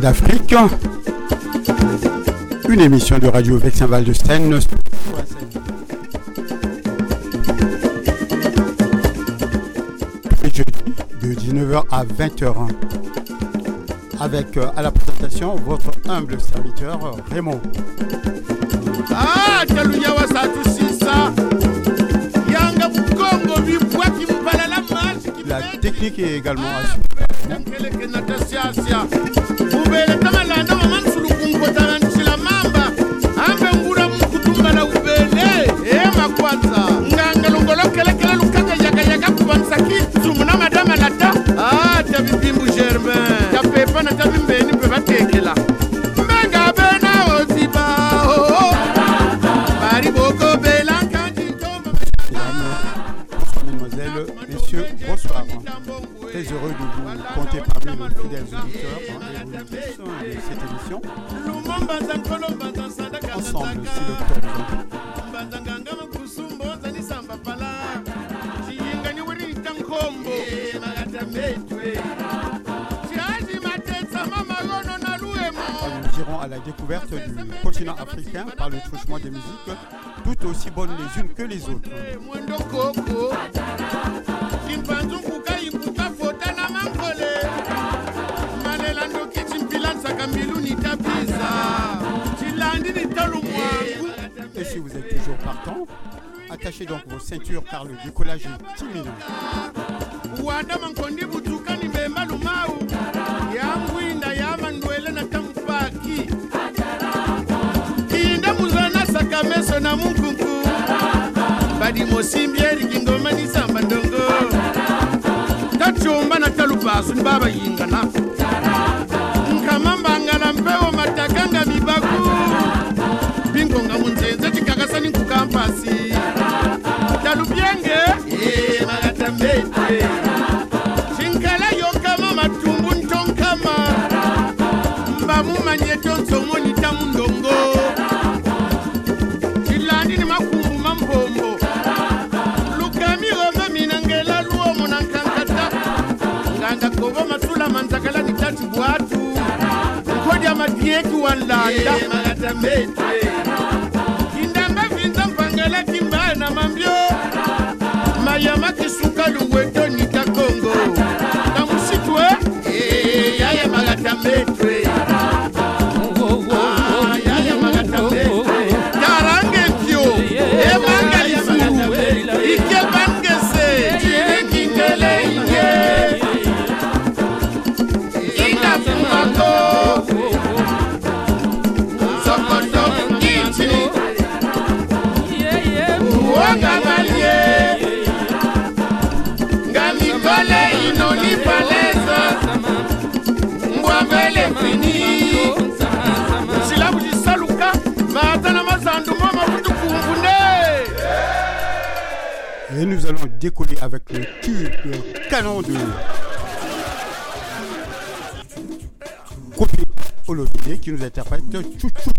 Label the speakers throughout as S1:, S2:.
S1: d'Afrique, une émission de Radio Vexin Val de Seine. Jeudi de 19h à 20h, avec euh, à la présentation votre humble serviteur Raymond. La technique est également assurée
S2: kele ke ubele tama la ndama man sulu
S1: Nous 6 octobre. à la découverte du continent africain par le truchement des musiques tout aussi bonnes les unes que les autres. Et si vous êtes toujours partant, attachez donc vos ceintures car le décollage est
S2: wa landa kindambe vinza mpangele kimbaye na mambio. Mayama kisuka lungwetoni kakongo. Na musitwe
S1: yayemaga tametwe
S2: Et nous allons décoller avec le tube canon de Kobe Olodé qui nous interprète
S3: Chouchou.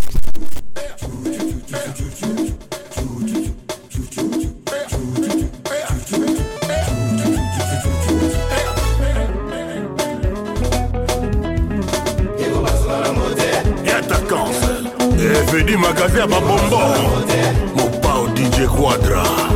S3: ya babombo mopao dj quadra.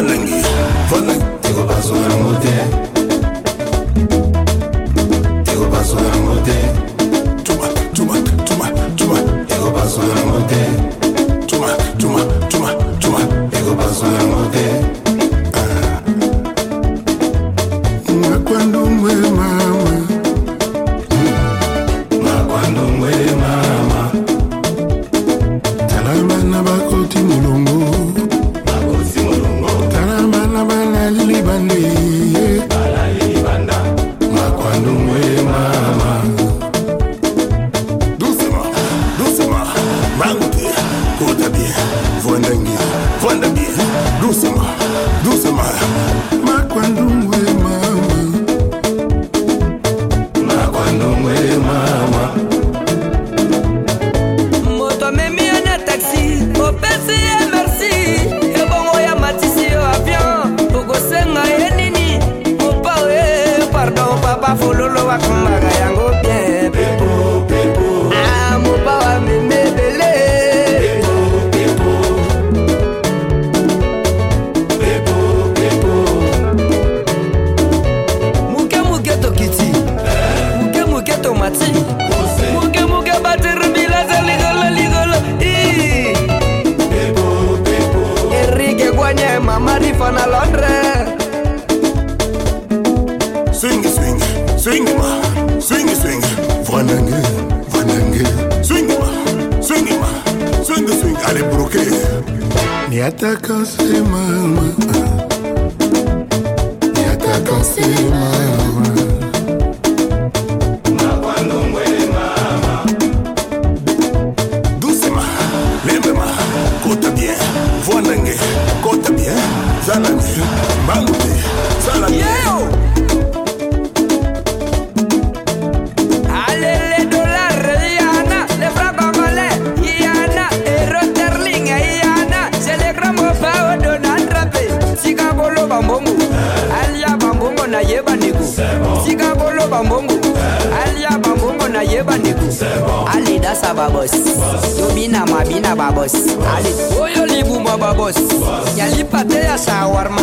S3: банами mama niatakansi mama
S4: bambongo. Alia bambongo na ye bandeko ale dasa babos tobina mabina babos ale oyo libuma babos yalipate ya sawarma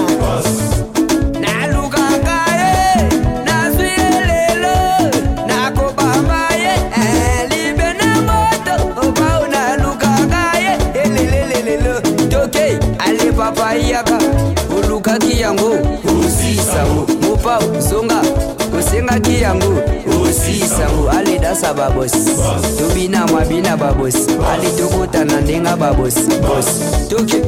S4: papayaka olukakiyango olusisawo mopau zonga tengaki yango. Osisango ale dasa babosi tobina mabina babosi ale tokotana ndenga babosi bosi toke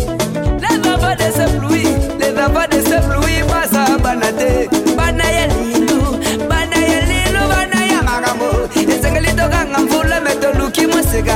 S4: les enfants de seploui les enfants de seploui baza bana te bana ya lilu bana ya lilu bana ya makambo. Esengeli tokanga mvula me toluki moseka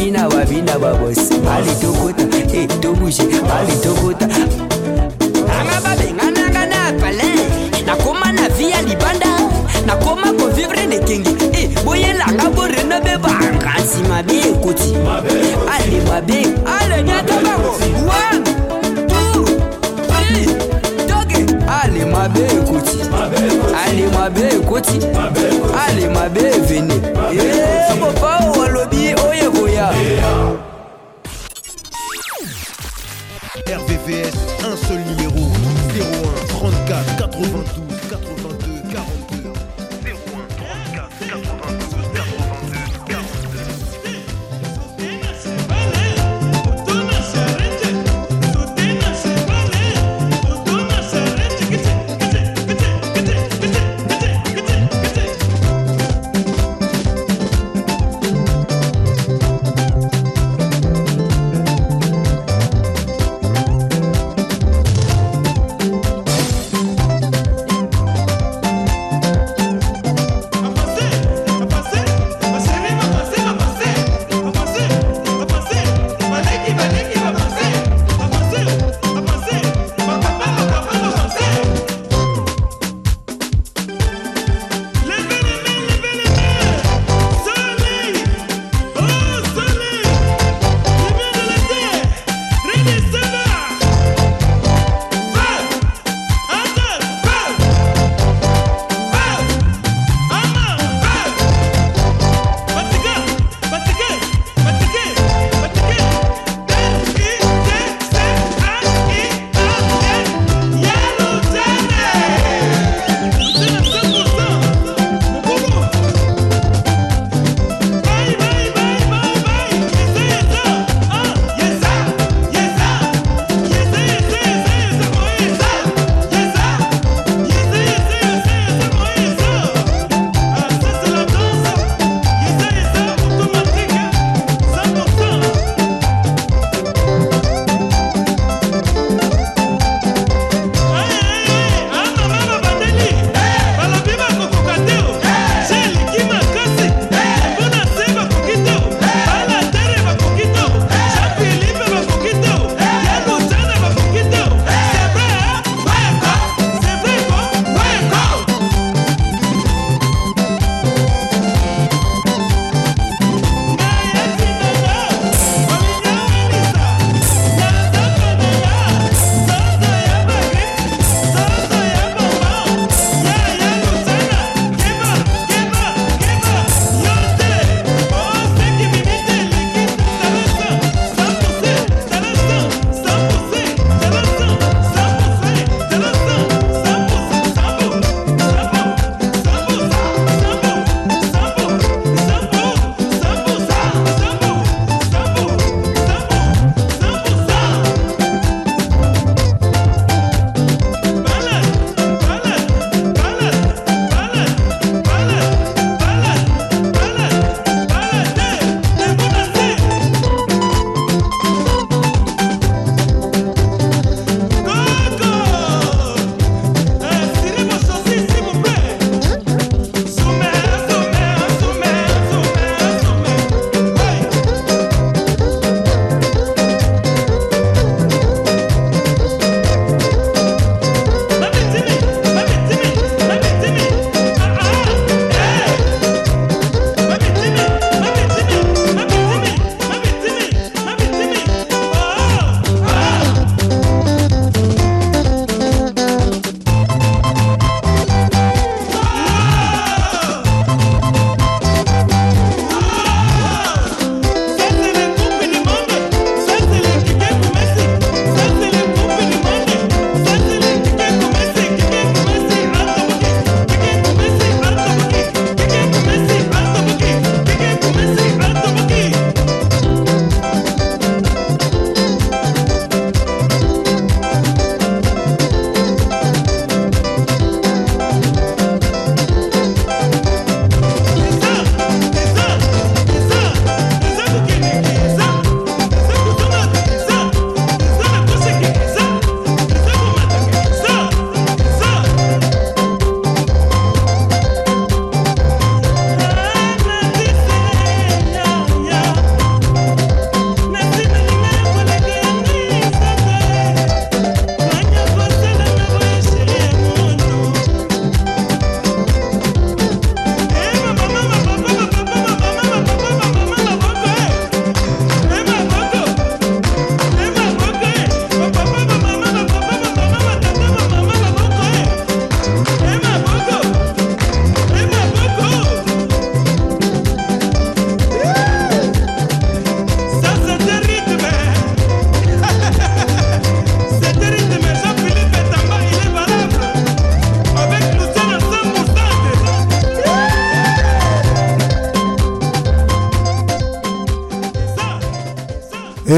S4: Tobina wabina babos, ali tokota, eh tobushe, ali tokota. Anga babe ngana ngana pale, nakoma na via libanda, nakoma kovivre nekengi. Eh boyelanga borena be banga nsima be ekoti. Ale mabe, ale nyata bango. One, two, three, toge. Ale mabe ekoti. Ale mabe ekoti. Ale mabe. Eh papa
S5: 我也不
S6: 要。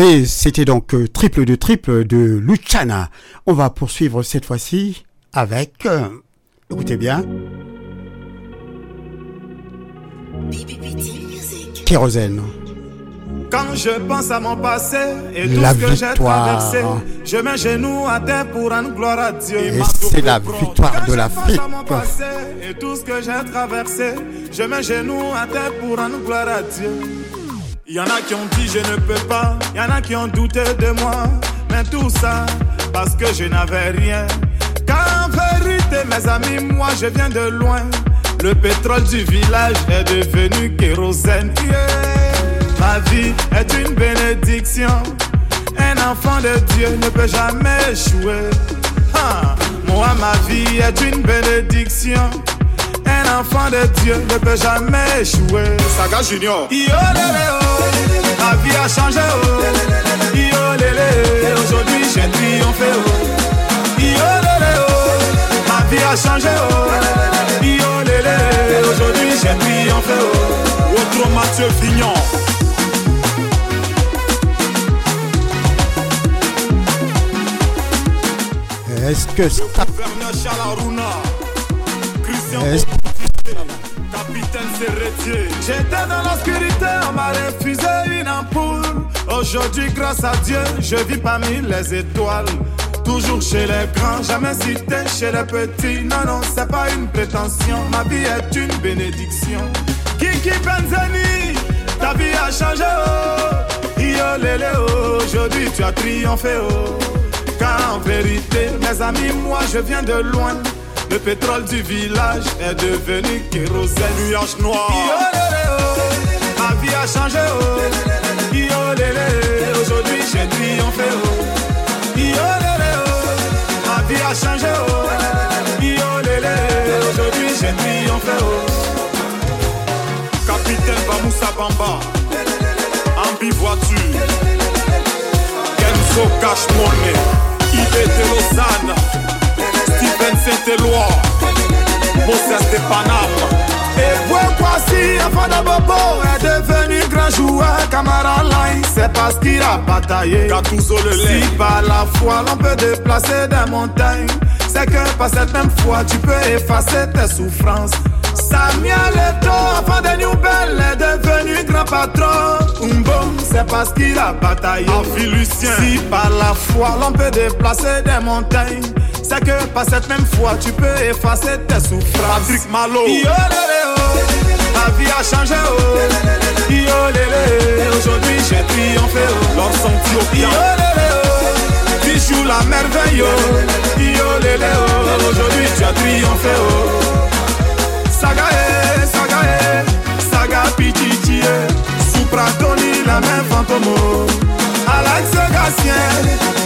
S2: Et c'était donc euh, triple de triple de Luciana. On va poursuivre cette fois-ci avec, euh, écoutez bien, Kérosène.
S7: Quand je pense à mon passé et tout
S2: La
S7: ce que j'ai traversé, je mets genou à terre pour rendre gloire à Dieu.
S2: Et c'est la victoire
S7: Quand
S2: de
S7: je
S2: l'Afrique.
S7: pense à mon passé et tout ce que j'ai traversé, je mets genou à terre pour rendre gloire à Dieu. Y en a qui ont dit je ne peux pas, y en a qui ont douté de moi, mais tout ça parce que je n'avais rien. Car en vérité, mes amis, moi je viens de loin. Le pétrole du village est devenu kérosène. Yeah. Ma vie est une bénédiction. Un enfant de Dieu ne peut jamais échouer. Moi, ma vie est une bénédiction. Enfant de Dieu ne peut jamais échouer. Saga Junior. Yo lélé, oh. Ma vie a changé. Oh. Yo lélé, aujourd'hui j'ai triomphé. Oh. Yo lélé, oh. Ma vie a changé. Oh. Yo lélé, aujourd'hui j'ai triomphé. Oh. Autre Mathieu Vignon.
S2: Est-ce que ça...
S7: Gouverneur. Christian Capitaine Serretier. J'étais dans l'obscurité, on m'a refusé une ampoule. Aujourd'hui, grâce à Dieu, je vis parmi les étoiles. Toujours chez les grands, jamais cité chez les petits. Non, non, c'est pas une prétention. Ma vie est une bénédiction. Kiki Benzani, ta vie a changé. Oh. Oh. aujourd'hui tu as triomphé. Oh. Car en vérité, mes amis, moi je viens de loin. Le pétrole du village est devenu kérosène. Nuage noir. Ma vie a changé. Oh. Aujourd'hui j'ai triomphé. Oh. Oh. Ma vie a changé. Oh. Yo lélé, aujourd'hui j'ai triomphé. Oh. Capitaine Bamoussa Bamba. Ambi voiture. Kenzo Cash Money. IBT Lausanne. Steven Saint-Éloi. Moses de Paname. Et enfant de Bobo, est devenu grand joueur. Camara Line, c'est parce qu'il a bataillé. Gattuso le lait. Si par la foi, l'on peut déplacer des montagnes. C'est que par cette même foi, tu peux effacer tes souffrances. Samuel Eto, enfant de New Bell, est devenu grand patron. Umbo, c'est parce qu'il a bataillé. Lucien. Si par la foi, l'on peut déplacer des montagnes. C'est que par cette même foi, tu peux effacer tes souffrances. Patrick Malo. Yo oh. Ma vie a changé, oh. Yo aujourd'hui j'ai triomphé, oh. Yo lélé, oh. Tu joues la merveille, oh. Yo oh. Aujourd'hui tu as triomphé, oh. Saga, eh, saga, eh. Saga Pichichi, eh. Supra Tony, la main fantôme. Alex Gatien,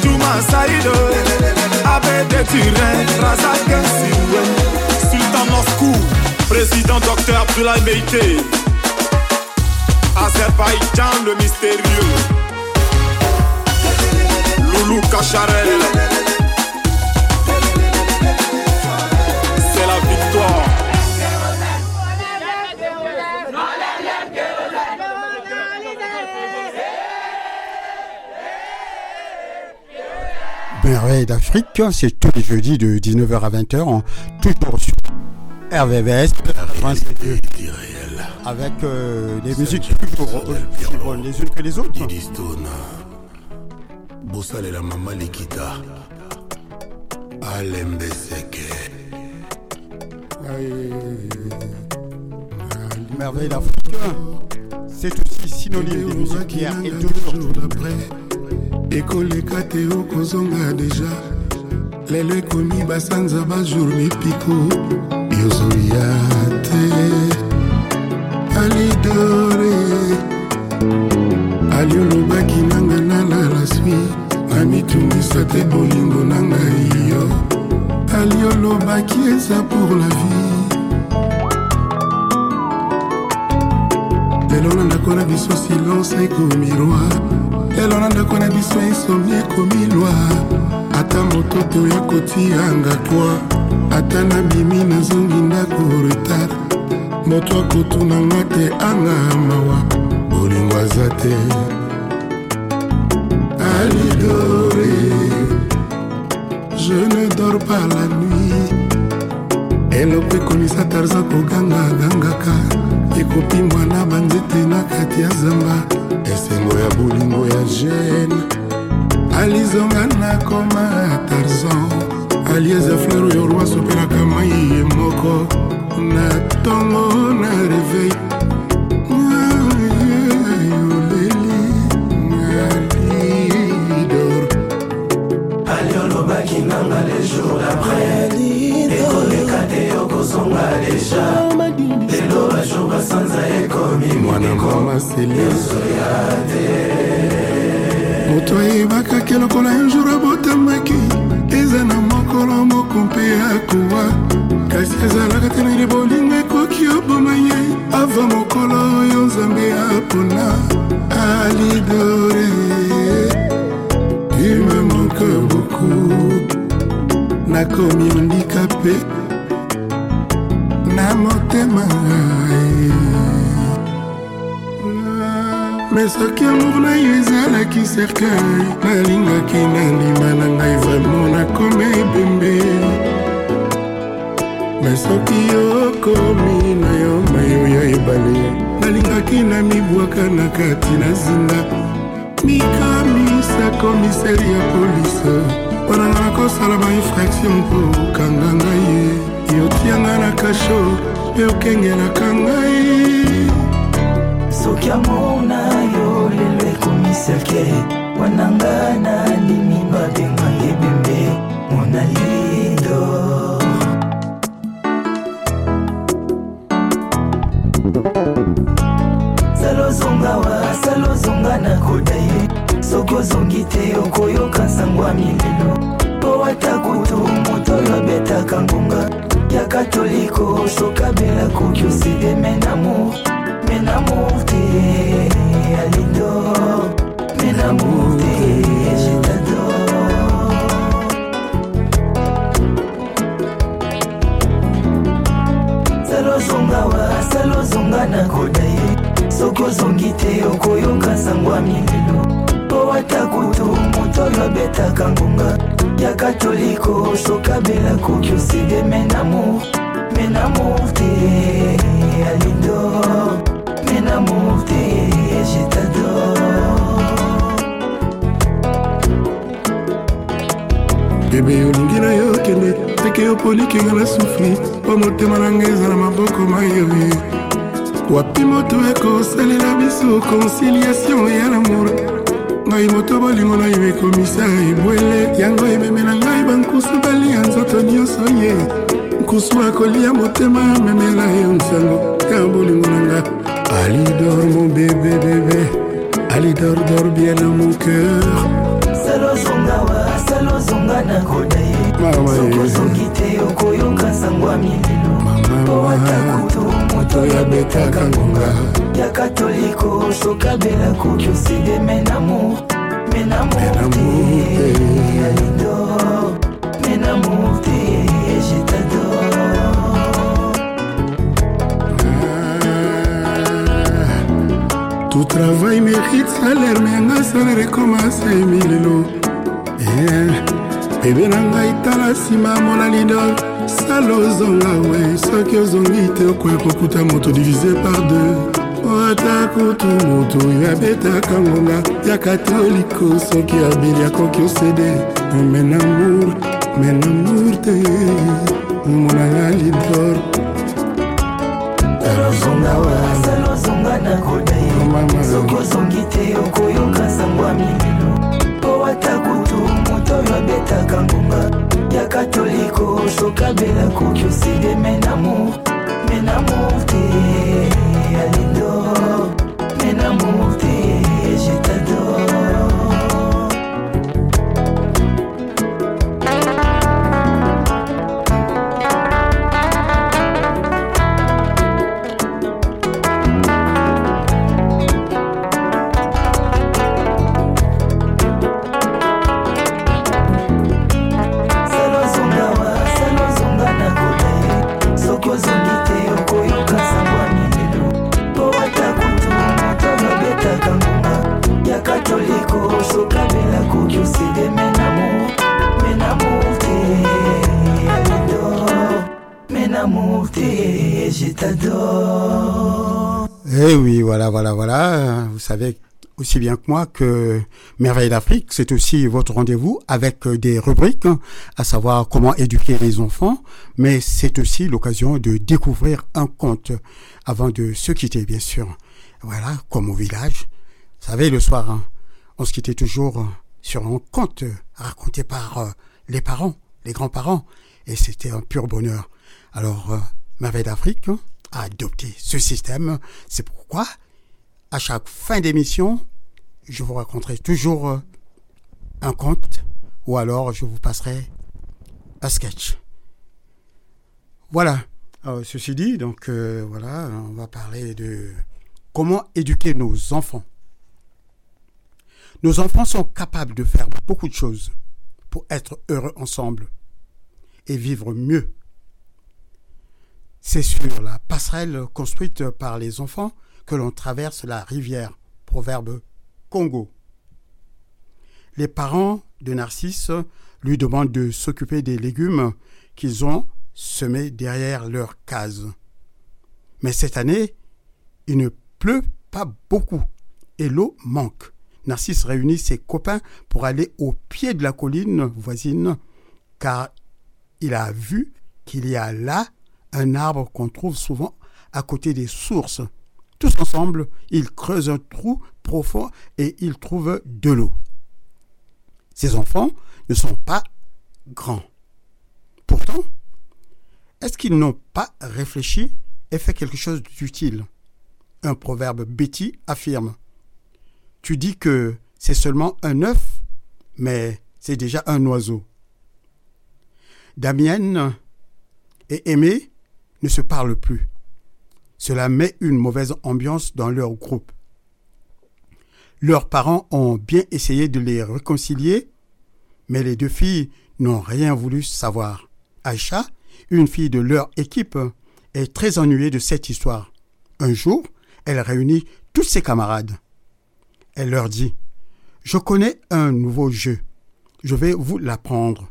S7: Touma Saïdo. Abbé de Turin, Razak. Sultan Moscou, président Dr Abdoulaye Meïté. Azerbaïdjan le mystérieux. Loulou Kacharel.
S2: Merveille d'Afrique, c'est tous les jeudis de 19h à 20h, en toujours sur RVVS 92, avec euh, des musiques toujours aussi bonnes les unes que les autres.
S8: Didi Stone. Bosalela mama likita alembeseke
S2: Merveille d'Afrique, c'est aussi synonyme des musiques d'hier et d'aujourd'hui.
S3: Ekoleka te okozonga deja. Lelo ekomi basanza bajour mipiko yozoya te. Alidore. Ali olobaki nanga nana laswi namitungisa te bolingo na ngai yo. Ali olobaki eza pour la vie. Lelo na ndako na biso silence ekomi roi lelo na ndako na biso esomi ekomilwa ata moto toya kotianga kwa. Ata nabimi nazongi ndako retard. Moto akotunanga te anga mawa. Bolingo aza te. Alidore. Je ne dors pas la nuit. Eloko ekomisa tarza koganga gangaka. Kati ya zamba. Esengo ya bolingo ya gene. Alizonga nakoma tarzan. Alieza fleur oyo roi asopelaka mai ye moko. Na ntongo na reveil
S9: aliolobaki nanga le jour d'après. Ekoleka te yokozonga deja
S3: mwana mama selioso
S9: ya te
S3: moto ayebaka ke lokola un jour abotamaki eza na mokolo moko mpe akowa kasi ezalaka te naili bolingo ekoki oboma ye. Ava mokolo oyo nzambe apona. Alidore. Tu me manque beaucoup nakomi handikape na motema ngai me soki amour na yo ezalaki cercueil nalingaki na ndima na ngai vraimen nakomi ebembe me soki okomi na yo mayo ya ebale nalingaki na mibwaka na kati na zinga mikamisa komiseri ya polise mponanga nakosala bainfraction mpo okanga ngai yotianga na kasho mpe okengelaka ngai
S9: abetaka ngonga. Ya katoliko sokabela koki oside menamour menamour te. alidor menamour te je t'adore.
S3: Tout travail mérite salaire me yanga salaire ekomasa emilelo bebe na ngai tala nsima mona lidol sala ozonga we soki ozongi te okoya kokuta moto divise par deux. Ata kutu moto oyo abetaka ngonga ya katoliko soki abeli akoki osede. Menamour menamour te monanga lidor.
S9: Salozonga na koda soki ozongi te okoyoka nsango ya milelo mpo ata kutu moto oyo abetaka ngonga ya katoliko sokabela koki oside menamour menamour te alidor menamour te
S2: savez aussi bien que moi que Merveille d'Afrique, c'est aussi votre rendez-vous avec euh, des rubriques, hein, à savoir comment éduquer les enfants, mais c'est aussi l'occasion de découvrir un conte avant de se quitter, bien sûr. Voilà, comme au village. Vous savez, le soir, hein, on se quittait toujours sur un conte raconté par euh, les parents, les grands-parents, et c'était un pur bonheur. Alors, euh, Merveille d'Afrique hein, a adopté ce système. C'est pourquoi, à chaque fin d'émission, je vous raconterai toujours euh, un conte, ou alors je vous passerai un sketch. Voilà. Alors, ceci dit, donc euh, voilà, on va parler de comment éduquer nos enfants. Nos enfants sont capables de faire beaucoup de choses pour être heureux ensemble et vivre mieux. C'est sur la passerelle construite par les enfants que l'on traverse la rivière. Proverbe Congo. Les parents de Narcisse lui demandent de s'occuper des légumes qu'ils ont semés derrière leur case. Mais cette année, il ne pleut pas beaucoup et l'eau manque. Narcisse réunit ses copains pour aller au pied de la colline voisine car il a vu qu'il y a là un arbre qu'on trouve souvent à côté des sources. Tous ensemble, ils creusent un trou profond et ils trouvent de l'eau. Ces enfants ne sont pas grands. Pourtant, est-ce qu'ils n'ont pas réfléchi et fait quelque chose d'utile? Un proverbe Betty affirme Tu dis que c'est seulement un œuf, mais c'est déjà un oiseau. Damienne et Aimé ne se parlent plus. Cela met une mauvaise ambiance dans leur groupe. Leurs parents ont bien essayé de les réconcilier, mais les deux filles n'ont rien voulu savoir. Aïcha, une fille de leur équipe, est très ennuyée de cette histoire. Un jour, elle réunit tous ses camarades. Elle leur dit Je connais un nouveau jeu. Je vais vous l'apprendre.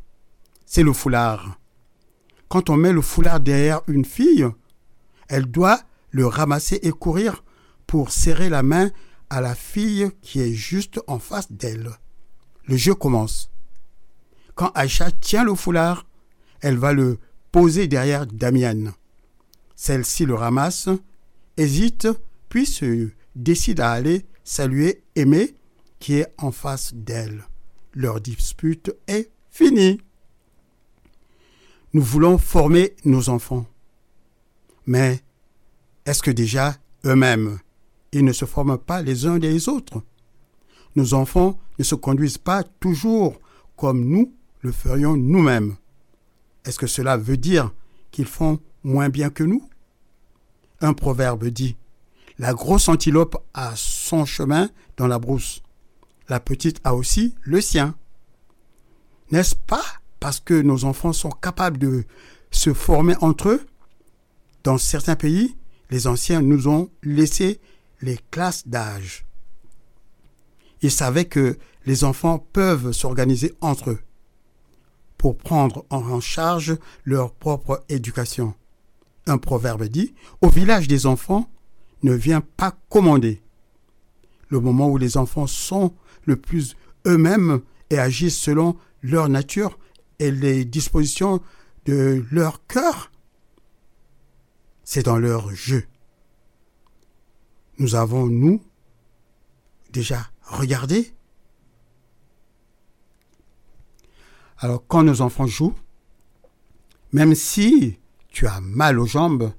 S2: C'est le foulard. Quand on met le foulard derrière une fille, elle doit le ramasser et courir pour serrer la main à la fille qui est juste en face d'elle. Le jeu commence. Quand Aïcha tient le foulard, elle va le poser derrière Damienne. Celle-ci le ramasse, hésite, puis se décide à aller saluer Aimé qui est en face d'elle. Leur dispute est finie. Nous voulons former nos enfants. Mais est-ce que déjà eux-mêmes, ils ne se forment pas les uns des autres? Nos enfants ne se conduisent pas toujours comme nous le ferions nous-mêmes. Est-ce que cela veut dire qu'ils font moins bien que nous? Un proverbe dit La grosse antilope a son chemin dans la brousse. La petite a aussi le sien. N'est-ce pas parce que nos enfants sont capables de se former entre eux? Dans certains pays, les anciens nous ont laissé les classes d'âge. Ils savaient que les enfants peuvent s'organiser entre eux pour prendre en charge leur propre éducation. Un proverbe dit, au village des enfants ne vient pas commander. Le moment où les enfants sont le plus eux-mêmes et agissent selon leur nature et les dispositions de leur cœur, c'est dans leur jeu. Nous avons, nous, déjà regardé. Alors quand nos enfants jouent, même si tu as mal aux jambes,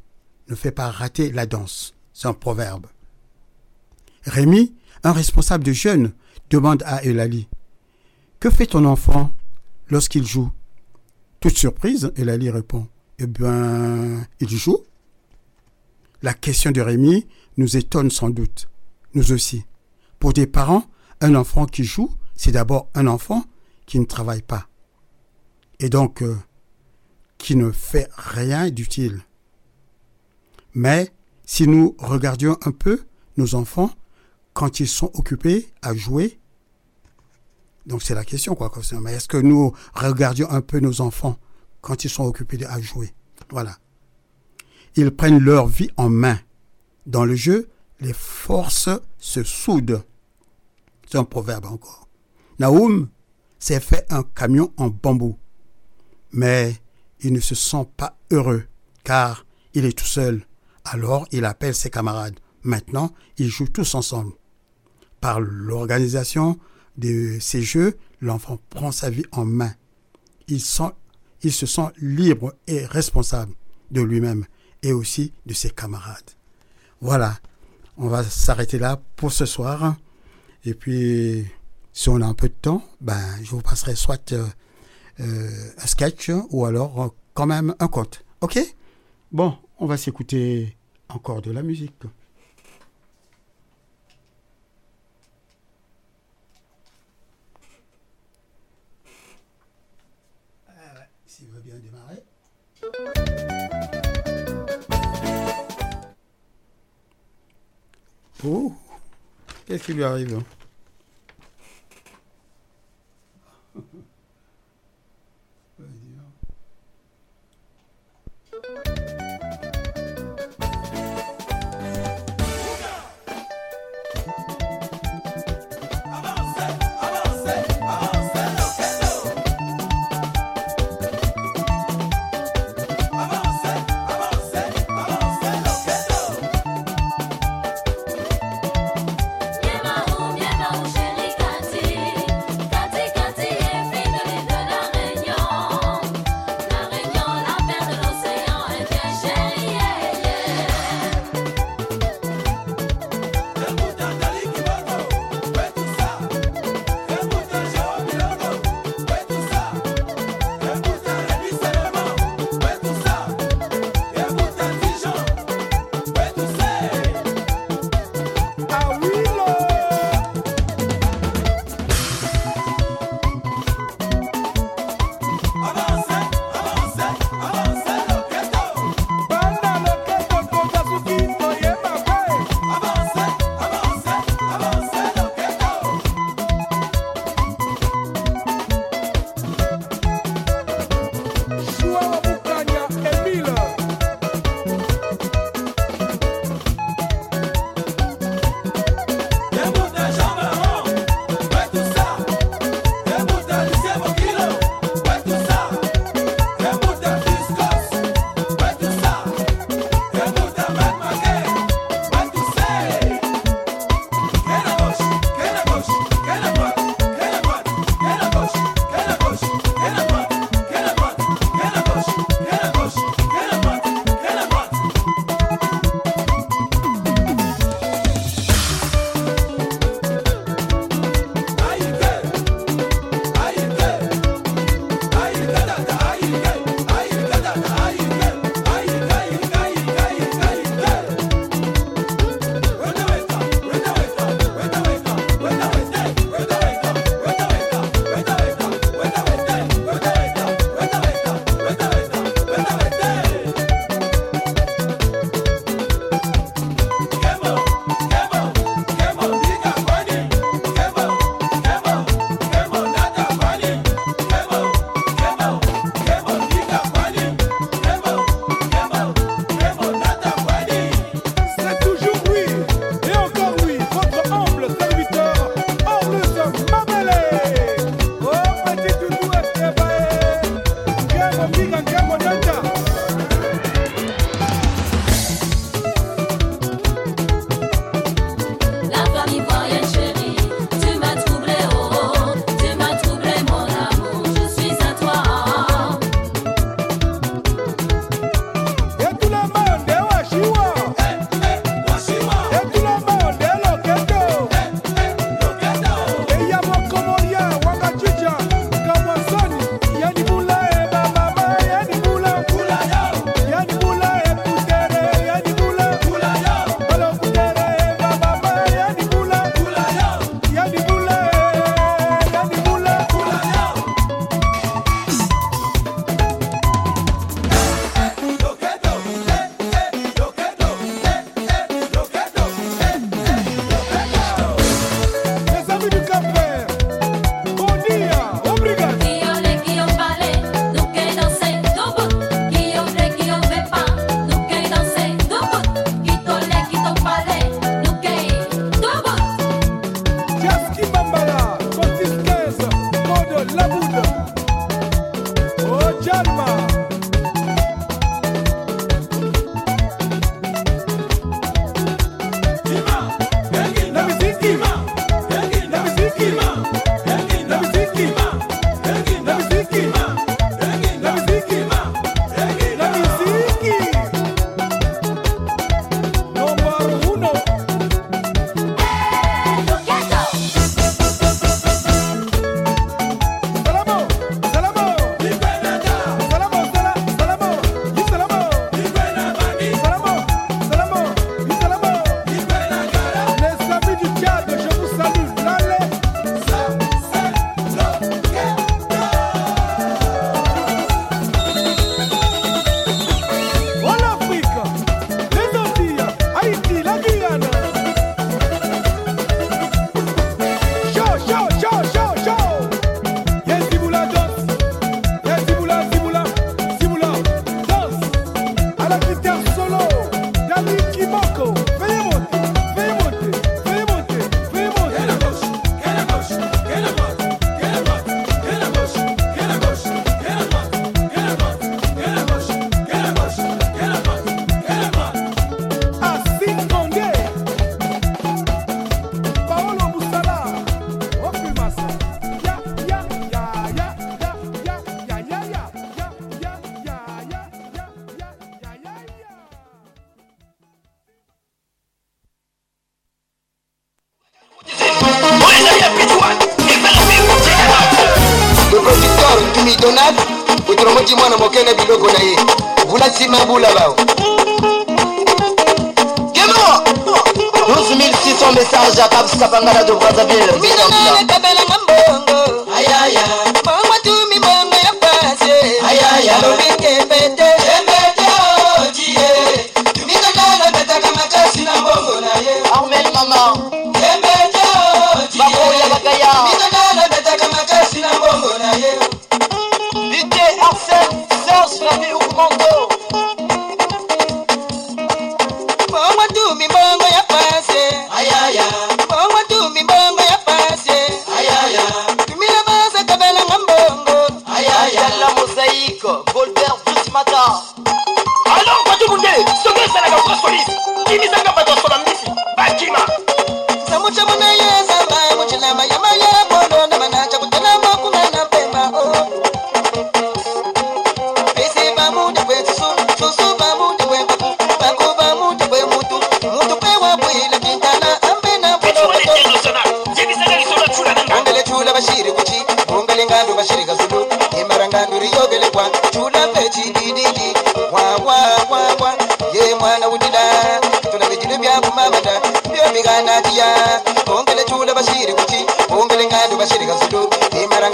S2: ne fais pas rater la danse. C'est un proverbe. Rémi, un responsable de jeunes, demande à Elali Que fait ton enfant lorsqu'il joue? Toute surprise, Elali répond Eh bien, il joue. La question de Rémi nous étonne sans doute, nous aussi. Pour des parents, un enfant qui joue, c'est d'abord un enfant qui ne travaille pas. Et donc, euh, qui ne fait rien d'utile. Mais si nous regardions un peu nos enfants, quand ils sont occupés à jouer, donc c'est la question, quoi. Mais est-ce que nous regardions un peu nos enfants quand ils sont occupés à jouer? Voilà. Ils prennent leur vie en main. Dans le jeu, les forces se soudent. C'est un proverbe encore. Naoum s'est fait un camion en bambou, mais il ne se sent pas heureux car il est tout seul. Alors il appelle ses camarades. Maintenant, ils jouent tous ensemble. Par l'organisation de ces jeux, l'enfant prend sa vie en main. Il, se sent libre et responsable de lui-même et aussi de ses camarades. Voilà, on va s'arrêter là pour ce soir. Et puis, si on a un peu de temps, ben, je vous passerai soit euh, euh, un sketch ou alors euh, quand même un conte. Ok? Bon, on va s'écouter encore de la musique. Oh, qu'est-ce qui lui arrive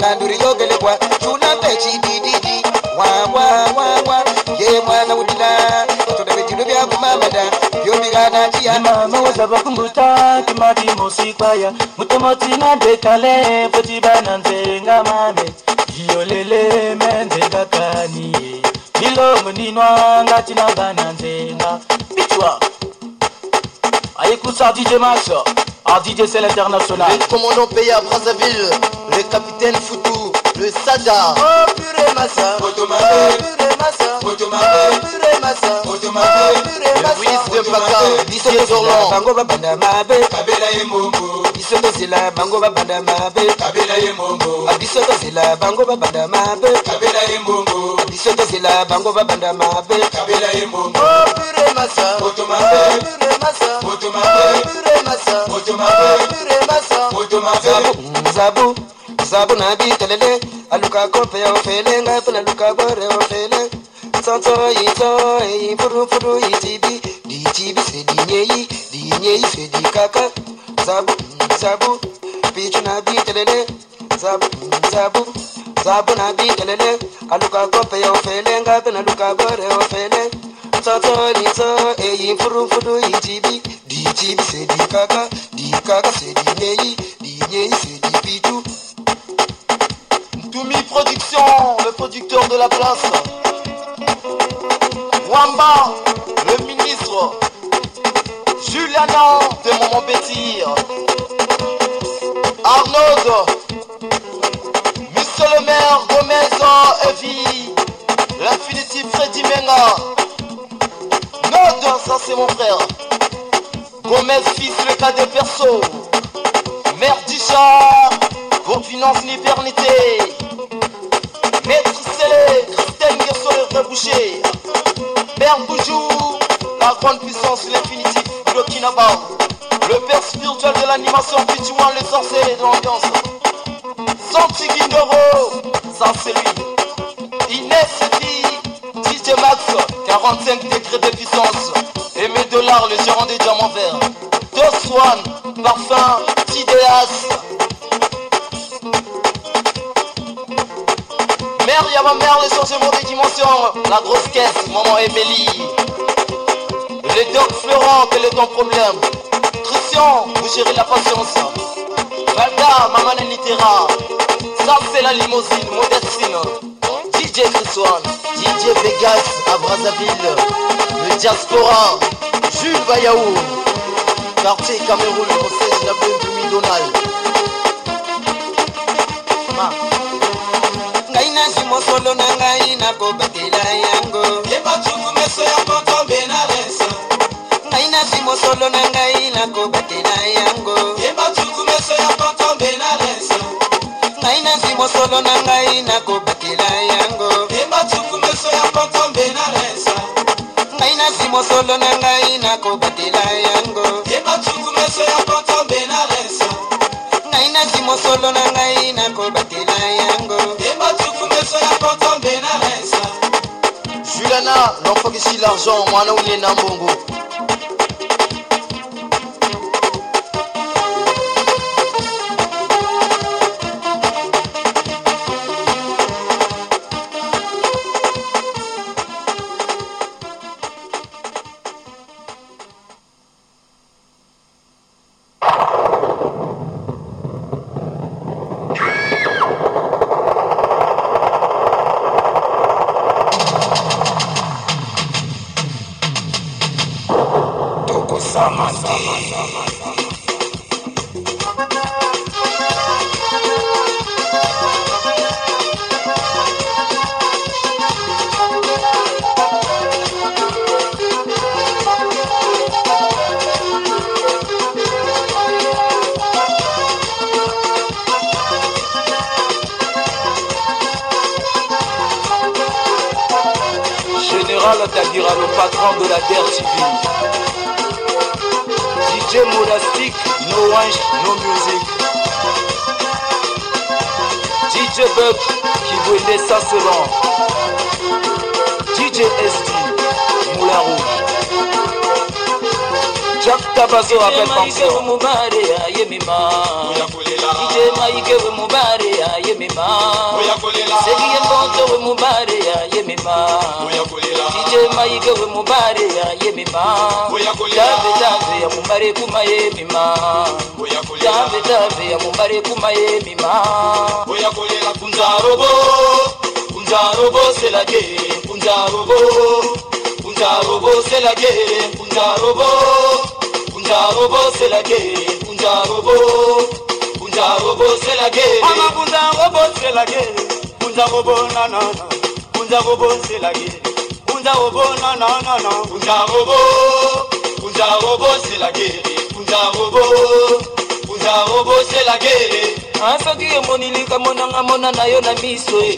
S10: tanduri yogelekwa tunambe chidididi wawawawa ye
S11: mwana udila tunabe jino bya mumamada byobigana jiya
S12: mama wazaba kumbuta kimati musikwaya mutomotina ndekale potibana nzenga mame. Iyolele menzengakaniye milongo ndinwa ngatina bana nzenga. Bitwa ayikusatije maxo c'est l'international
S10: Le commandant payé à Brazzaville Le capitaine Foutou Le Sada
S11: Oh purée massa
S10: Potomate.
S11: Oh purée massa. Oh purée massa purée
S10: de Paka, Didier Zorlan.
S11: bango babanda mabe
S10: Kabela ye mombo
S11: biso tozela bango babanda mabe
S10: Kabela ye mombo
S11: biso tozela bango babanda mabe
S10: Kabela ye mombo
S11: biso tozela bango babanda mabe
S10: Kabela ye mombo
S11: Oh purée massa. Oh purée
S10: zabu
S11: zabu zabu na bi telele aluka kope o fele nga pe luka bore o fele santo ito e furu furu itibi di tibi se di nyeyi di nyeyi se di kaka zabu zabu pichu na bi telele zabu zabu zabu na bi telele aluka kope o fele nga pe luka bore o fele santo ito e furu furu itibi di tibi se di kaka di kaka se di nyeyi dinyeyi se dipichu
S10: Toumi Production, le producteur de la place. Wamba, le ministre. Juliana de Pétir. Arnaud, Monsieur le maire Gomez, Evie. L'infinitif Freddy Menga. Nod, ça c'est mon frère. Gomez, fils, le cas de perso. Dicha, groupe finance l'hibernité. Maître Célé, Christine Guersoler de Boucher. Père Boujou, la grande puissance, l'infinitif, Burkina Faso. Le père spirituel de l'animation, Fitouan, les sorciers de l'ambiance. Santi Guindoro, ça c'est lui. Inès Fille, DJ Max, 45 degrés de puissance. Aimé Dollar, le gérant des diamants verts. Dos One, parfum, Tidéas. Y'a ma mère, le changement des dimensions. La grosse caisse, maman Emily. Le doc Florent, quel est ton problème? Christian, vous gérez la patience. Valda, maman Nitera. Ça, c'est la limousine, Modestine. DJ Chris One, DJ Vegas à Brazzaville. Le diaspora, Jules Bayaou. Quartier Cameroun, conseil la Benjamin Donald.
S11: mosolo na ngai nakobakela yango. Ngai nasi mosolo na ngai nakobakela yango. Ngai nasi mosolo na
S13: zone, one only in
S14: Mbungu. Ayemima ije maike we mubare ayemima tave tave ya mumbare kuma yemima tave tave ya mumbare kuma yemima
S15: kunzarobo kunzarobo selage kunzarobo kunzarobo selage kunzarobo kunzarobo selage kunzarobo kunzarobo selage
S13: Mama kunzarobo selage kunzarobo na kunza bobo selage kunza bobo na na na na
S15: kunza bobo kunza bobo selage kunza bobo kunza bobo selage
S14: asoki emonilika monanga mona na yo na miso e.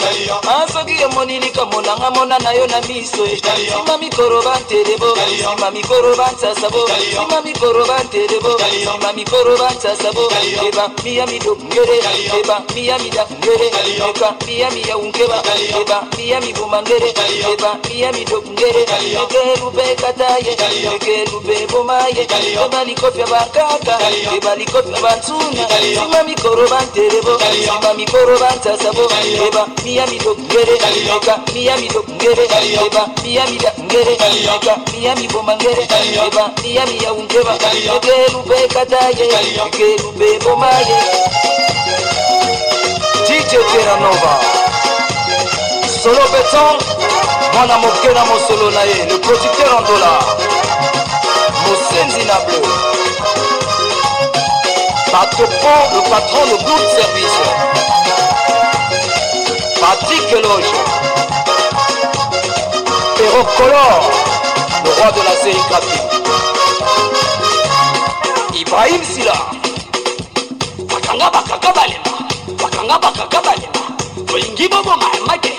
S14: Asoki emonilika monanga mona na yo na miso e. Sima mikoro banterebo sima mikoro bansasabo sima mikoro banterebo sima mikoro bansasabo eba miya midongere eba miya midangere eka miya miya unkeba eba miya mibumangere eba miya midongere. Eke lube kataye eke lube bomaye. Eba likofya bakaka eba likofya bansuna sima mikoro terebo simba mikoro bantasabo eba miyamido ngere eka miyamido ngere eba miyamida ngere eka miyamiboma ngere eba miyamiyawungeba egerube kataye egerube bomaye.
S13: Dj teranova solo beton mwana moke na mosolo na ye le producteur en dollar mosenzi na bleu Patron, le patron de Blue Service. Patrick Loge. Hérocolore, le roi de la sérigraphie. Ibrahim Silla.
S15: Bakanga bakanga balema. Bakanga bakanga balema. Olingi bobo mayamake.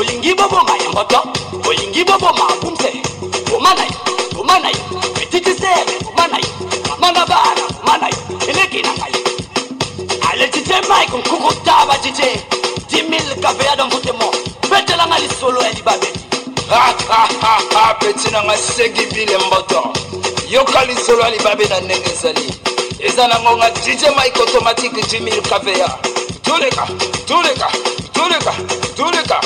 S15: Olingi bobo mayamboto. Olingi bobo mabumte. Omanai, omanai. Petite sœur, omanai. Amanda bara. gina kale ale tite mike nkuku taba tite dimil kabe ya dongote mo betela nga lisolo ya libabe
S13: peti nanga segi vile mboto yoka lisolo ya libabe na ndenge ezali eza nango nga dj mike automatique dimil kabeya. Tuleka tuleka tuleka tuleka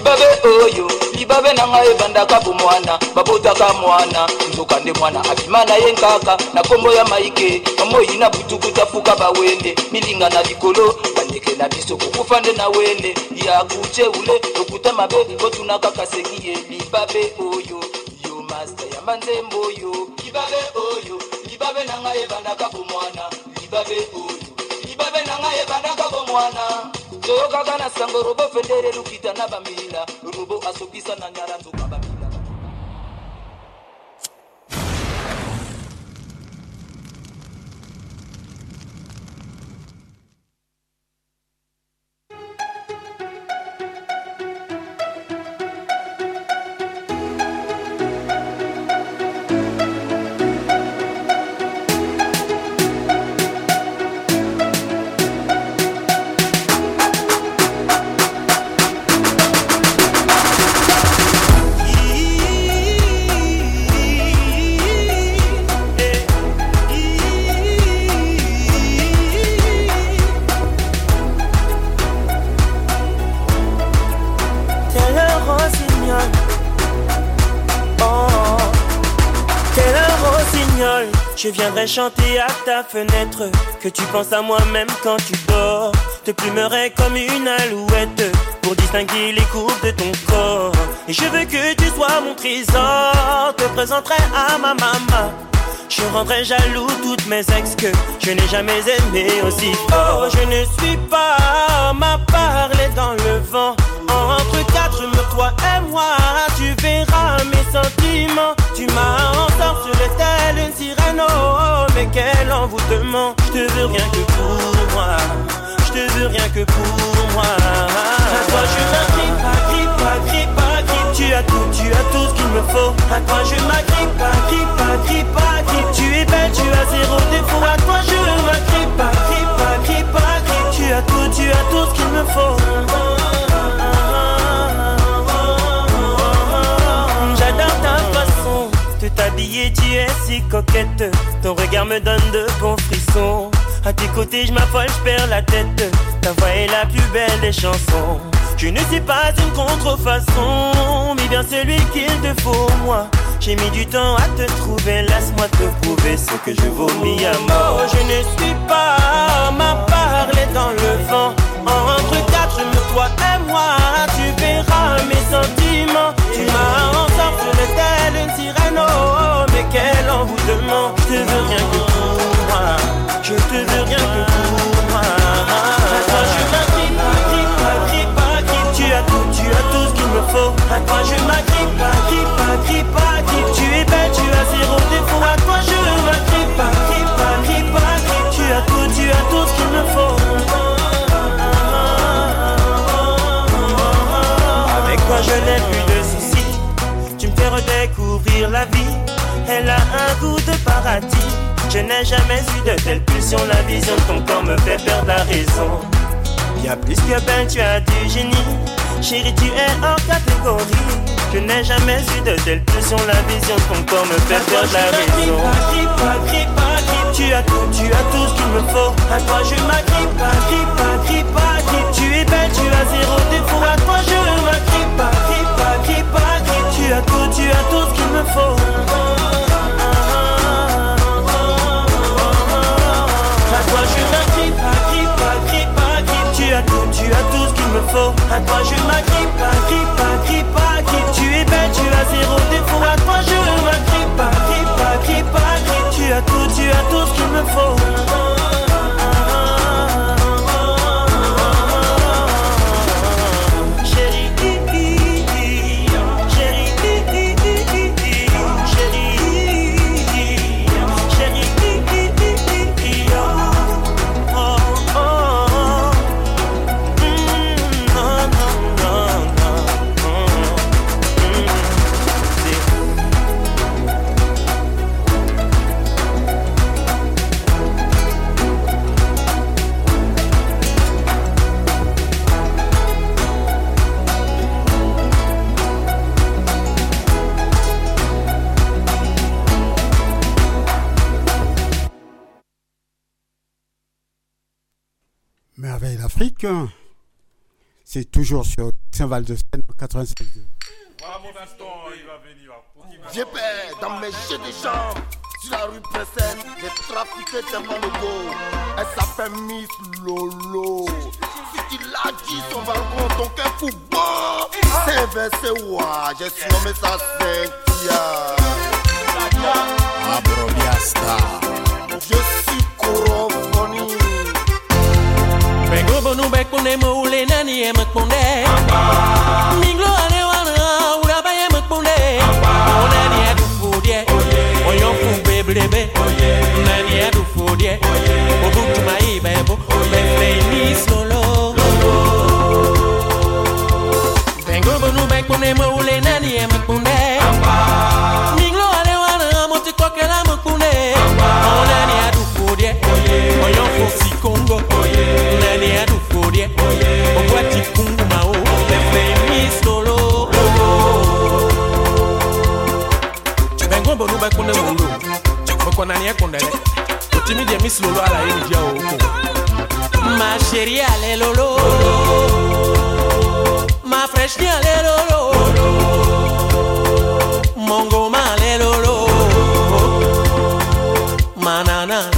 S14: libabe oyo libabe na ngai ebandaka bomwana babotaka mwana. Nzoka nde mwana abima na ye nkaka na nkombo ya maike. Moi na butukuta fuka bawende. Milinga na likolo bandeke na biso kokufa nde na wende. Ya kuceule lokuta mabe kotuna kaka seki ye. Libabe oyo yo. Master ya manzembo oyo libabe oyo libabe na ngai ebandaka bomwana. Libabe oyo libabe na ngai ebandaka bomwana toyokaka na sango robo fendere lukita na bambila robo asokisa na nyara nzoka bambila
S16: Je viendrai chanter à ta fenêtre que tu penses à moi-même quand tu dors. Te plumerai comme une alouette pour distinguer les courbes de ton corps. Et je veux que tu sois mon trésor. Te présenterai à ma maman. Je rendrai jaloux toutes mes ex que je n'ai jamais aimé aussi fort. Oh, je ne suis pas ma parler dans le vent. Entre quatre murs, toi et moi, tu verras mes sentiments. Tu m'as ensorcelé envoûtement. Je te veux rien que pour moi. Je te veux rien que pour moi. À toi je m'agrippe, agrippe, agrippe, agrippe. Tu as tout, tu as tout ce qu'il me faut. À toi je m'agrippe, agrippe, agrippe, agrippe. Tu es belle, tu as zéro défaut. À toi je m'agrippe, agrippe, agrippe, agrippe. Tu as tout, tu as tout ce qu'il me faut. J'adore ta façon de t'habiller, coquette. Ton regard me donne de bons frissons. À tes côtés, je m'affole, je perds la tête. Ta voix est la plus belle des chansons. Je ne suis pas une contrefaçon, mais bien celui qu'il te faut, moi. J'ai mis du temps à te trouver, laisse-moi te prouver ce que je vomis à mort. Je ne suis pas ma parler dans le vent. Quel envoûtement. Je te veux rien que pour moi, je te veux rien que pour moi. À toi je m'agrippe, agrippe, agrippe, agrippe. Tu as tout, tu as tout ce qu'il me faut. À toi je Je n'ai jamais eu de telle pulsion. La vision de ton corps me fait perdre la raison. Y'a plus que belle, tu as du génie. Chérie, tu es hors catégorie. Je n'ai jamais eu de telle pulsion. La vision de ton corps me fait perdre la raison. Tu as tout, tu as tout ce qu'il me faut. À toi je m'agrippe, agrippe, agrippe, agrippe Tu es belle, tu as zéro défaut. À toi je m'agrippe, agrippe, agrippe, agrippe Tu as tout, tu as tout ce qu'il me faut À toi je m'agrippe,
S2: Merveille d'Afrique. C'est toujours sur Saint-Val de Seine 96.
S8: J'ai dans mes jeux de jambes sur la rue Pressette, j'ai trafiqué tellement de go. Elle s'appelle Miss Lolo? Si tu l'as dit, son balcon, ton cœur fou bon. C'est versé, ouah, j'ai surnommé ça Cynthia.
S17: Abrobiasta.
S8: Je suis Pe
S18: gobo nu bek pune mă ule nani e mă pune Minglo ane wana ura ba e mă pune O nani e du fudie O yo fu beblebe Nani e du fudie O bu tu mai bebo Pe freni solo Pe gobo nu bek pune mă ule nani e
S19: kone wolo mekɔnaniɛ kun dɛlɛ otimi diɛ misi lolo ala ye nidiya o ko?
S18: Ma seri manana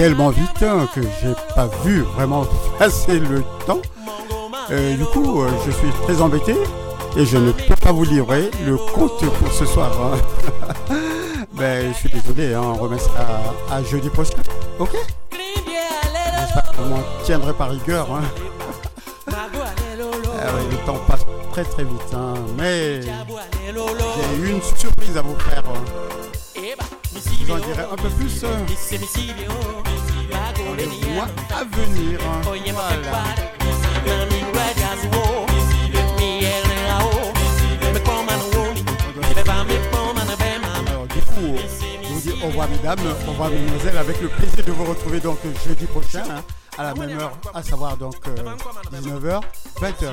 S18: tellement vite hein, que j'ai pas vu vraiment passer le temps. Euh, du coup, euh, je suis très embêté et je ne peux pas vous livrer le compte pour ce soir. hein. ben, je suis désolé, hein, on remet ça à, jeudi prochain. Ok? J'espère que vous m'en tiendrez par rigueur. hein. Ah le temps passe très très vite. Mais j'ai une surprise à vous faire. Vous en dirai un peu plus euh, dans le mois à venir. Voilà. Au revoir mesdames, au revoir mesdemoiselles, avec le plaisir de vous retrouver donc jeudi prochain hein, à la même heure, à savoir donc 19h, 20h.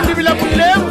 S1: Quando me leva o